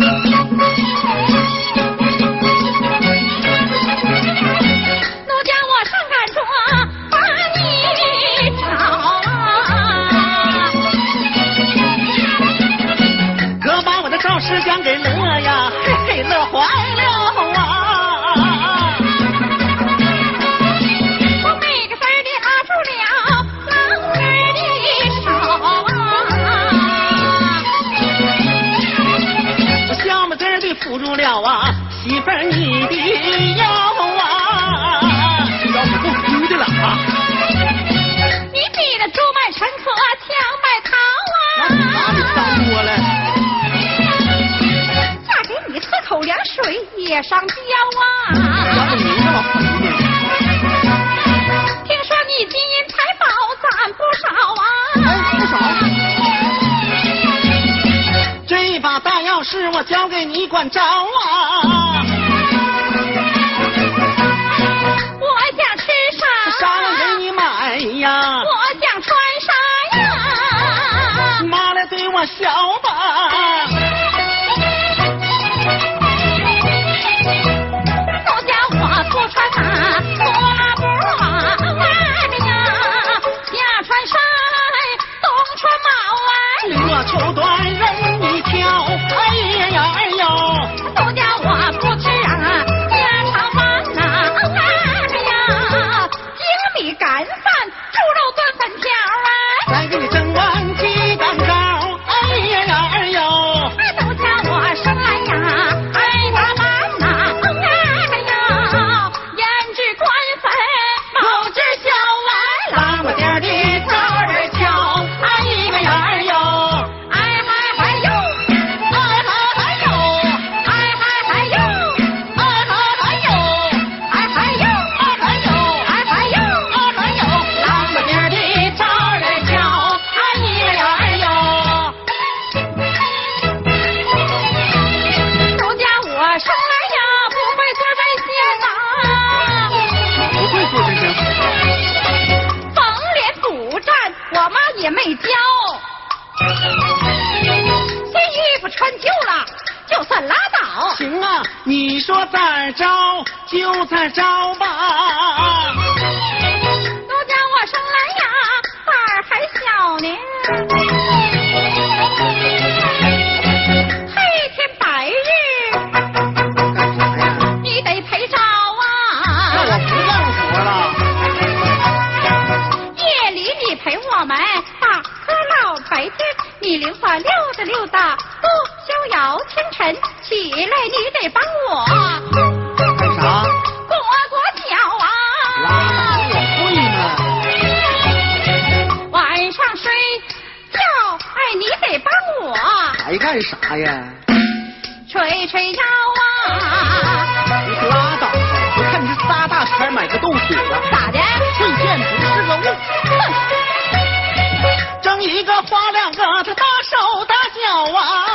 Thank you. 不了啊媳妇儿你的腰啊。腰不的了啊你比那猪卖陈可强卖桃啊。那多了给你喝口凉水也上吊啊。把大钥匙我交给你管着啊。我想吃啥？啥给你买呀？我想穿啥呀？妈来对我笑吧。妈也没教，这衣服穿旧了就算拉倒，行啊，你说咋儿着就咋儿着吧。都叫我生来呀胆儿还小呢，你领我溜达溜达，不逍遥。清晨起来你得帮我干啥？裹裹脚拉啊。倒，我会呢。晚上睡觉，哎，你得帮我还干啥呀？吹吹腰啊。你可拉倒吧！我看你是仨大圈买个豆腐了。咋的？会见不是个物。一个花两个，他大手大脚啊！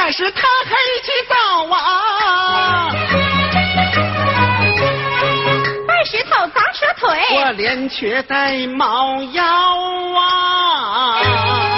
何上山采石，他黑起早啊！搬石头砸蛇腿，我连瘸带猫腰啊！